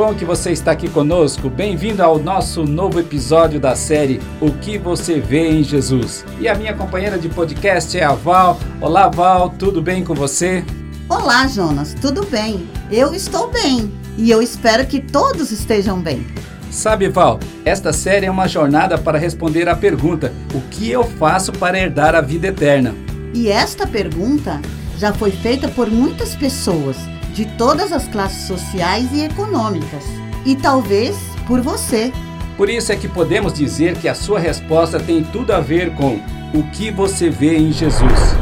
Bom que você está aqui conosco. Bem-vindo ao nosso novo episódio da série O que você vê em Jesus. E a minha companheira de podcast é a Val. Olá, Val, tudo bem com você? Olá, Jonas, tudo bem? Eu estou bem e eu espero que todos estejam bem. Sabe, Val, esta série é uma jornada para responder à pergunta: O que eu faço para herdar a vida eterna? E esta pergunta já foi feita por muitas pessoas de todas as classes sociais e econômicas, e talvez por você. Por isso é que podemos dizer que a sua resposta tem tudo a ver com o que você vê em Jesus.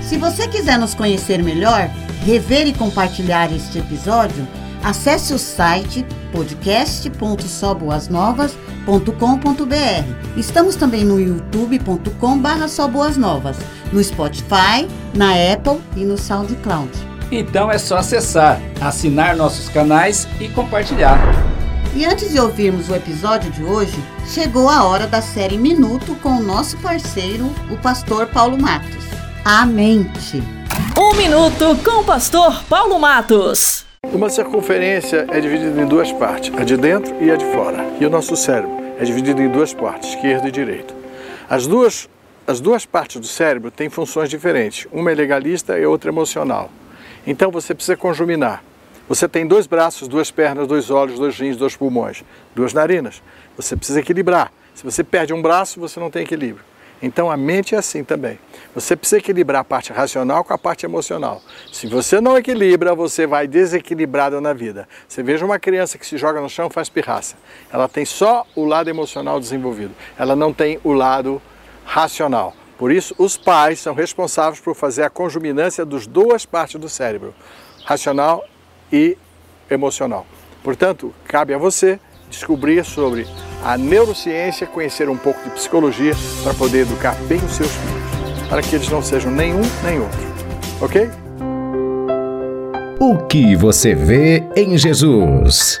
Se você quiser nos conhecer melhor, rever e compartilhar este episódio, acesse o site podcast.soboasnovas.com.br. Estamos também no youtube.com/soboasnovas, no Spotify, na Apple e no SoundCloud. Então é só acessar, assinar nossos canais e compartilhar. E antes de ouvirmos o episódio de hoje, chegou a hora da série Minuto com o nosso parceiro, o pastor Paulo Matos. A mente. Um minuto com o pastor Paulo Matos. Uma circunferência é dividida em duas partes, a de dentro e a de fora. E o nosso cérebro é dividido em duas partes, esquerda e direita. As duas, as duas partes do cérebro têm funções diferentes. Uma é legalista e outra emocional. Então você precisa conjuminar. Você tem dois braços, duas pernas, dois olhos, dois rins, dois pulmões, duas narinas. Você precisa equilibrar. Se você perde um braço, você não tem equilíbrio. Então a mente é assim também. Você precisa equilibrar a parte racional com a parte emocional. Se você não equilibra, você vai desequilibrado na vida. Você veja uma criança que se joga no chão faz pirraça. Ela tem só o lado emocional desenvolvido. Ela não tem o lado racional. Por isso, os pais são responsáveis por fazer a conjuminância das duas partes do cérebro, racional e emocional. Portanto, cabe a você descobrir sobre a neurociência, conhecer um pouco de psicologia para poder educar bem os seus filhos, para que eles não sejam nenhum nem outro. Ok? O que você vê em Jesus?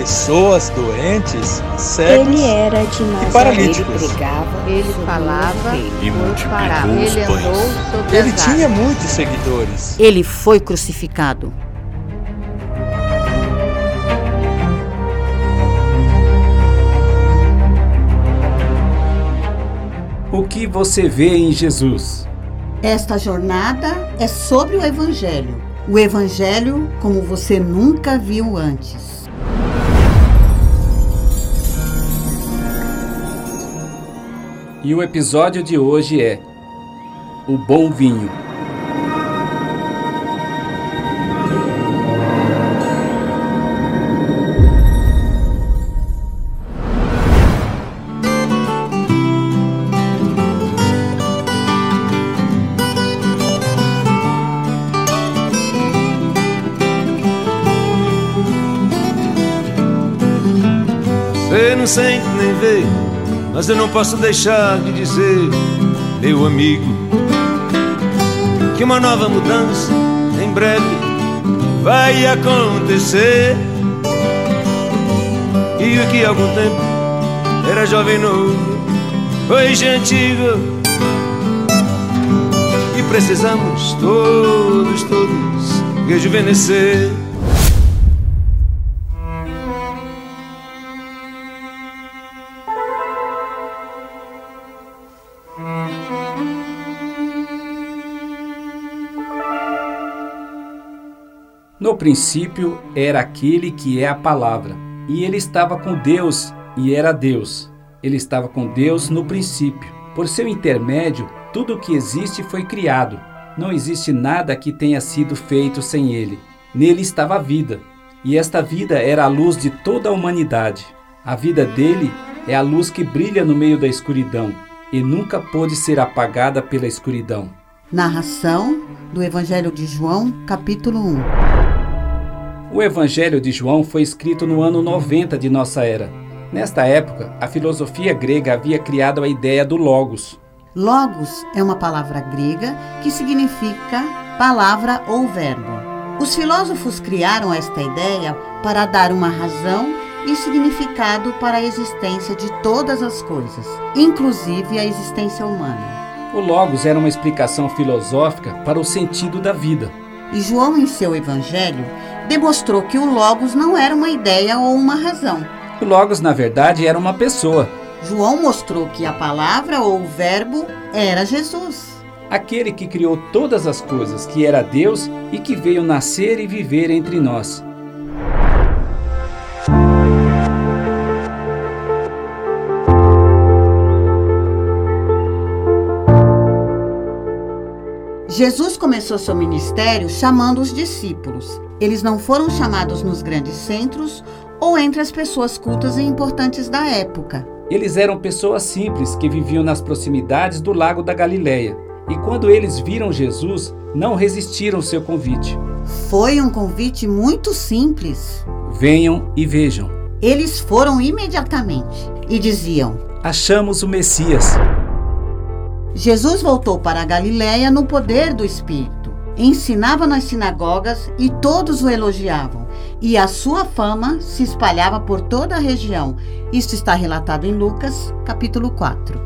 pessoas doentes, cegos Ele era de e paralíticos. Ele falava E multiplicou os Ele pães. Ele tinha muitos seguidores. Ele foi crucificado. O que você vê em Jesus? Esta jornada é sobre o Evangelho. O Evangelho como você nunca viu antes. E o episódio de hoje é O Bom Vinho. Você não sente nem vê, mas eu não posso deixar de dizer, meu amigo, que uma nova mudança em breve vai acontecer. E o que há algum tempo era jovem novo, hoje é antigo. E precisamos todos, todos rejuvenescer. No princípio era aquele que é a palavra, e ele estava com Deus e era Deus. Ele estava com Deus no princípio. Por seu intermédio, tudo o que existe foi criado. Não existe nada que tenha sido feito sem ele. Nele estava a vida, e esta vida era a luz de toda a humanidade. A vida dele é a luz que brilha no meio da escuridão e nunca pôde ser apagada pela escuridão. Narração do Evangelho de João, capítulo 1. O Evangelho de João foi escrito no ano 90 de nossa era. Nesta época, a filosofia grega havia criado a ideia do Logos. Logos é uma palavra grega que significa palavra ou verbo. Os filósofos criaram esta ideia para dar uma razão e significado para a existência de todas as coisas, inclusive a existência humana. O Logos era uma explicação filosófica para o sentido da vida. E João, em seu evangelho, demonstrou que o Logos não era uma ideia ou uma razão. O Logos, na verdade, era uma pessoa. João mostrou que a palavra ou o verbo era Jesus. Aquele que criou todas as coisas, que era Deus e que veio nascer e viver entre nós. Jesus começou seu ministério chamando os discípulos. Eles não foram chamados nos grandes centros ou entre as pessoas cultas e importantes da época. Eles eram pessoas simples que viviam nas proximidades do lago da Galileia. E quando eles viram Jesus, não resistiram ao seu convite. Foi um convite muito simples. Venham e vejam. Eles foram imediatamente e diziam: Achamos o Messias. Jesus voltou para a Galiléia no poder do Espírito. Ensinava nas sinagogas e todos o elogiavam. E a sua fama se espalhava por toda a região. Isto está relatado em Lucas, capítulo 4.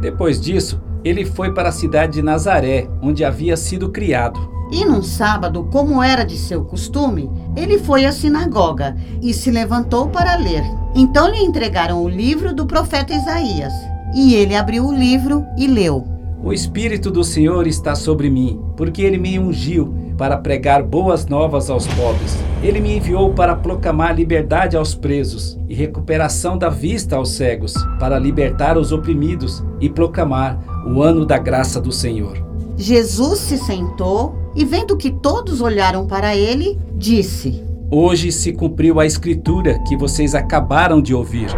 Depois disso, ele foi para a cidade de Nazaré, onde havia sido criado. E num sábado, como era de seu costume, ele foi à sinagoga e se levantou para ler. Então lhe entregaram o livro do profeta Isaías. E ele abriu o livro e leu: O Espírito do Senhor está sobre mim, porque ele me ungiu para pregar boas novas aos pobres. Ele me enviou para proclamar liberdade aos presos e recuperação da vista aos cegos, para libertar os oprimidos e proclamar o ano da graça do Senhor. Jesus se sentou e, vendo que todos olharam para ele, disse: Hoje se cumpriu a escritura que vocês acabaram de ouvir.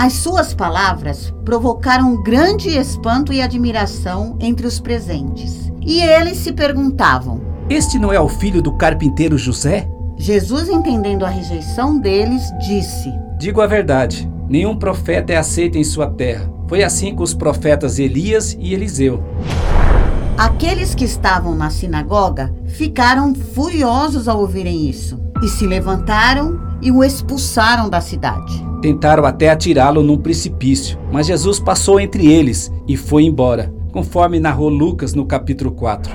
As suas palavras provocaram grande espanto e admiração entre os presentes. E eles se perguntavam: Este não é o filho do carpinteiro José? Jesus, entendendo a rejeição deles, disse: Digo a verdade: nenhum profeta é aceito em sua terra. Foi assim com os profetas Elias e Eliseu. Aqueles que estavam na sinagoga ficaram furiosos ao ouvirem isso e se levantaram e o expulsaram da cidade. Tentaram até atirá-lo num precipício, mas Jesus passou entre eles e foi embora, conforme narrou Lucas no capítulo 4.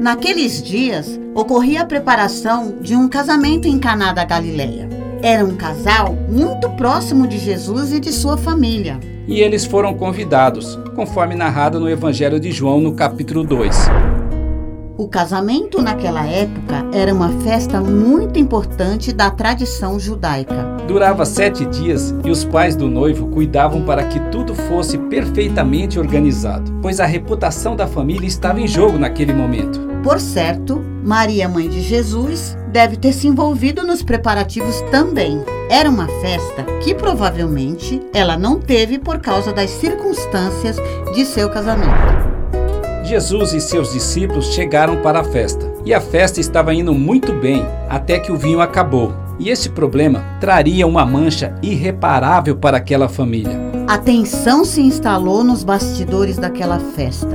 Naqueles dias, ocorria a preparação de um casamento em Caná da Galileia. Era um casal muito próximo de Jesus e de sua família. E eles foram convidados, conforme narrado no Evangelho de João, no capítulo 2. O casamento naquela época era uma festa muito importante da tradição judaica. Durava sete dias e os pais do noivo cuidavam para que tudo fosse perfeitamente organizado, pois a reputação da família estava em jogo naquele momento. Por certo, Maria, mãe de Jesus, deve ter se envolvido nos preparativos também. Era uma festa que provavelmente ela não teve por causa das circunstâncias de seu casamento. Jesus e seus discípulos chegaram para a festa. E a festa estava indo muito bem até que o vinho acabou. E esse problema traria uma mancha irreparável para aquela família. A tensão se instalou nos bastidores daquela festa.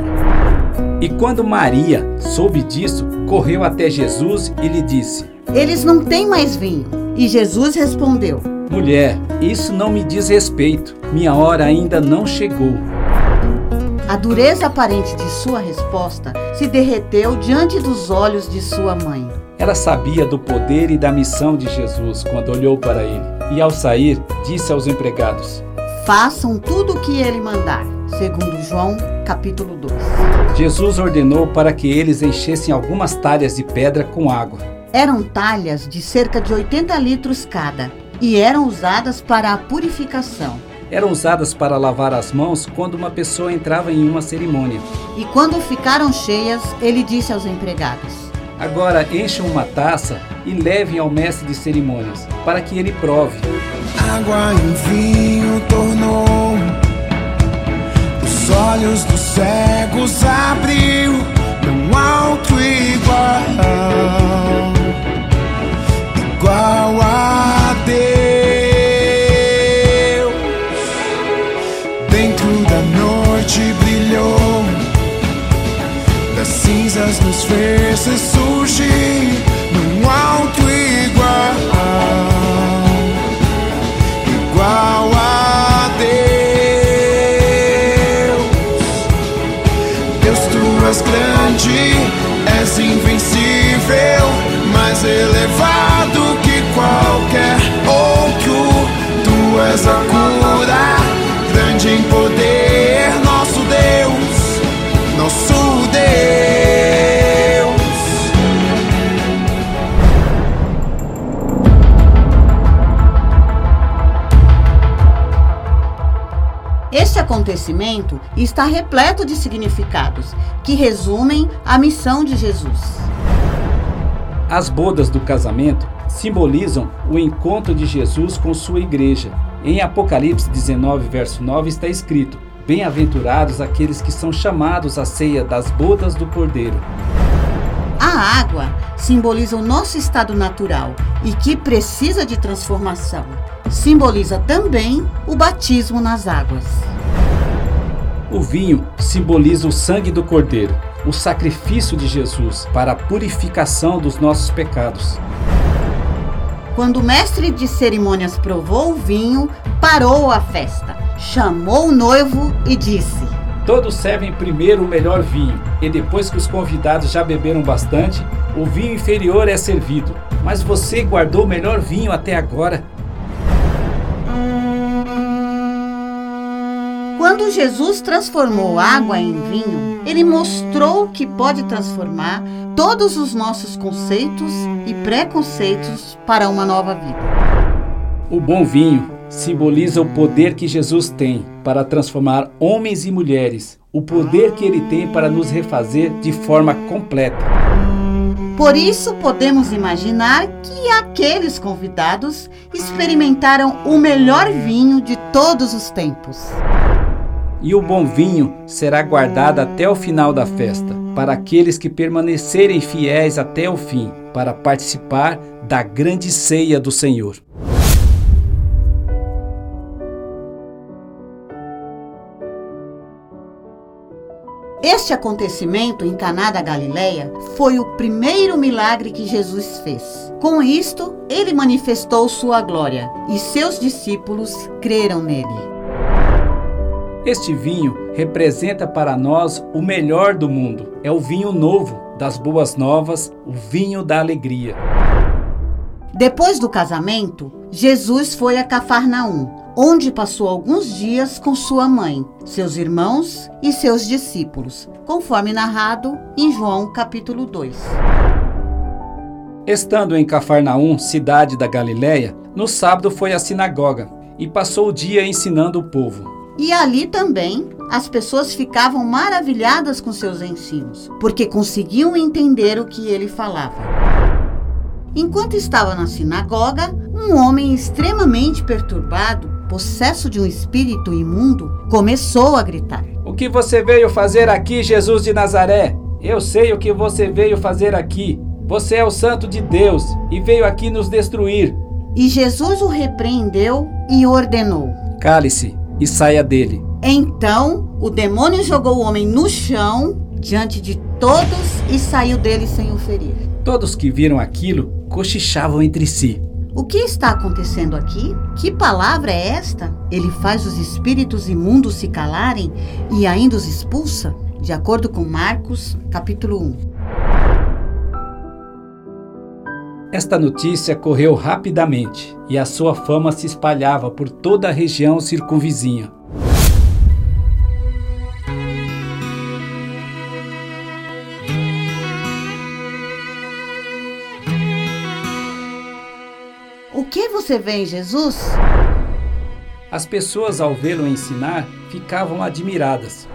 E quando Maria soube disso, correu até Jesus e lhe disse: Eles não têm mais vinho. E Jesus respondeu: Mulher, isso não me diz respeito. Minha hora ainda não chegou. A dureza aparente de sua resposta se derreteu diante dos olhos de sua mãe. Ela sabia do poder e da missão de Jesus quando olhou para ele. E ao sair, disse aos empregados: Façam tudo o que ele mandar. Segundo João, capítulo 2. Jesus ordenou para que eles enchessem algumas talhas de pedra com água. Eram talhas de cerca de 80 litros cada e eram usadas para a purificação. Eram usadas para lavar as mãos quando uma pessoa entrava em uma cerimônia. E quando ficaram cheias, ele disse aos empregados: Agora encham uma taça e levem ao mestre de cerimônias, para que ele prove. Água em vinho tornou, os olhos dos cegos abriu, acontecimento está repleto de significados que resumem a missão de Jesus. As bodas do casamento simbolizam o encontro de Jesus com sua igreja. Em Apocalipse 19, verso 9 está escrito: Bem-aventurados aqueles que são chamados à ceia das bodas do Cordeiro. A água simboliza o nosso estado natural e que precisa de transformação. Simboliza também o batismo nas águas. O vinho simboliza o sangue do Cordeiro, o sacrifício de Jesus para a purificação dos nossos pecados. Quando o mestre de cerimônias provou o vinho, parou a festa, chamou o noivo e disse: Todos servem primeiro o melhor vinho, e depois que os convidados já beberam bastante, o vinho inferior é servido. Mas você guardou o melhor vinho até agora. Quando Jesus transformou água em vinho, ele mostrou que pode transformar todos os nossos conceitos e preconceitos para uma nova vida. O bom vinho simboliza o poder que Jesus tem para transformar homens e mulheres, o poder que ele tem para nos refazer de forma completa. Por isso, podemos imaginar que aqueles convidados experimentaram o melhor vinho de todos os tempos. E o bom vinho será guardado até o final da festa, para aqueles que permanecerem fiéis até o fim, para participar da grande ceia do Senhor. Este acontecimento em Caná da Galileia foi o primeiro milagre que Jesus fez. Com isto, ele manifestou sua glória e seus discípulos creram nele. Este vinho representa para nós o melhor do mundo. É o vinho novo das boas novas, o vinho da alegria. Depois do casamento, Jesus foi a Cafarnaum, onde passou alguns dias com sua mãe, seus irmãos e seus discípulos, conforme narrado em João capítulo 2. Estando em Cafarnaum, cidade da Galiléia, no sábado foi à sinagoga e passou o dia ensinando o povo. E ali também as pessoas ficavam maravilhadas com seus ensinos, porque conseguiam entender o que ele falava. Enquanto estava na sinagoga, um homem extremamente perturbado, possesso de um espírito imundo, começou a gritar: O que você veio fazer aqui, Jesus de Nazaré? Eu sei o que você veio fazer aqui. Você é o Santo de Deus e veio aqui nos destruir. E Jesus o repreendeu e ordenou: Cale-se e saia dele. Então o demônio jogou o homem no chão diante de todos e saiu dele sem o ferir. Todos que viram aquilo cochichavam entre si. O que está acontecendo aqui? Que palavra é esta? Ele faz os espíritos imundos se calarem e ainda os expulsa? De acordo com Marcos, capítulo 1. Esta notícia correu rapidamente e a sua fama se espalhava por toda a região circunvizinha. O que você vê em Jesus? As pessoas, ao vê-lo ensinar, ficavam admiradas.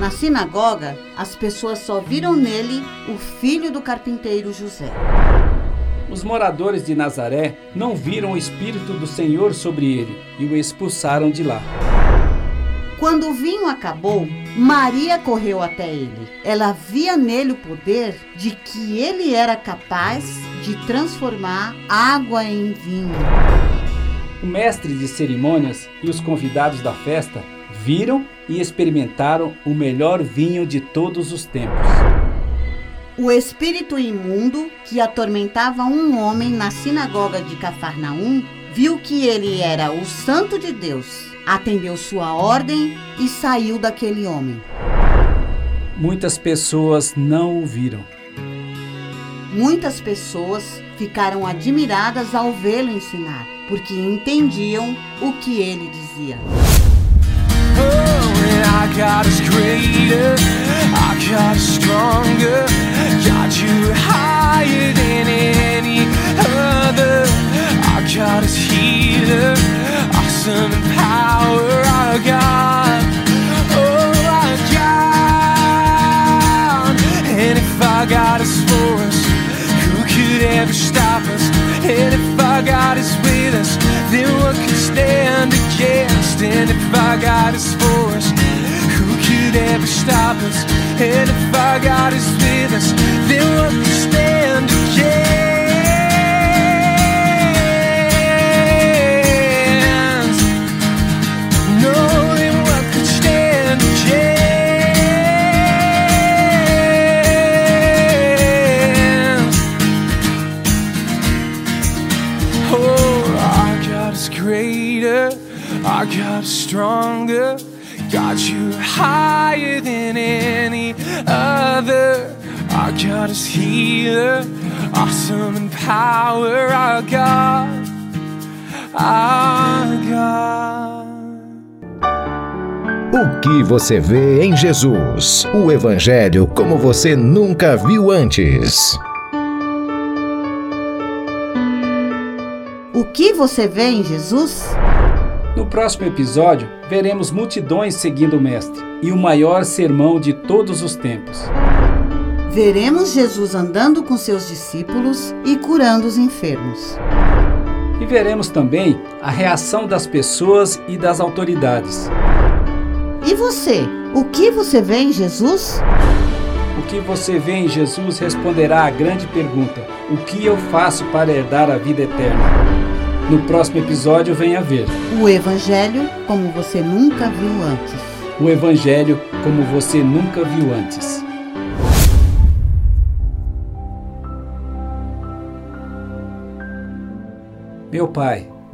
Na sinagoga, as pessoas só viram nele o filho do carpinteiro José. Os moradores de Nazaré não viram o Espírito do Senhor sobre ele e o expulsaram de lá. Quando o vinho acabou, Maria correu até ele. Ela via nele o poder de que ele era capaz de transformar água em vinho. O mestre de cerimônias e os convidados da festa viram e experimentaram o melhor vinho de todos os tempos. O espírito imundo que atormentava um homem na sinagoga de Cafarnaum viu que ele era o santo de Deus, atendeu sua ordem e saiu daquele homem. Muitas pessoas não o viram. Muitas pessoas ficaram admiradas ao vê-lo ensinar, porque entendiam o que ele dizia. I got us greater, I got us stronger, got you higher than any other. I got us healer, awesome power, our God. Oh, our God. And if I got us for us, who could ever stop us? And if our God is with us, then what could stand against? And if is for us, stop us? And if our God is with us, then what could stand against? No, then what could stand against? Oh, our God is greater, our God is stronger, got you higher than any other. Our God is healer, awesome in power, our God, our God. O que você vê em Jesus? O Evangelho como você nunca viu antes. O que você vê em Jesus? No próximo episódio, veremos multidões seguindo o Mestre e o maior sermão de todos os tempos. Veremos Jesus andando com seus discípulos e curando os enfermos. E veremos também a reação das pessoas e das autoridades. E você? O que você vê em Jesus? O que você vê em Jesus responderá à grande pergunta: O que eu faço para herdar a vida eterna? No próximo episódio, venha ver. O Evangelho como você nunca viu antes. O Evangelho como você nunca viu antes. Meu Pai,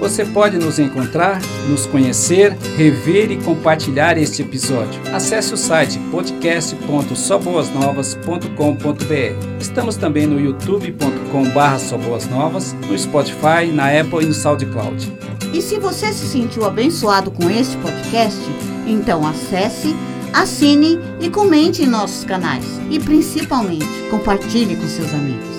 Você pode nos encontrar, nos conhecer, rever e compartilhar este episódio. Acesse o site podcast.soboasnovas.com.br. Estamos também no youtube.com/soboasnovas, no Spotify, na Apple e no SoundCloud. E se você se sentiu abençoado com este podcast, então acesse, assine e comente em nossos canais. E principalmente, compartilhe com seus amigos.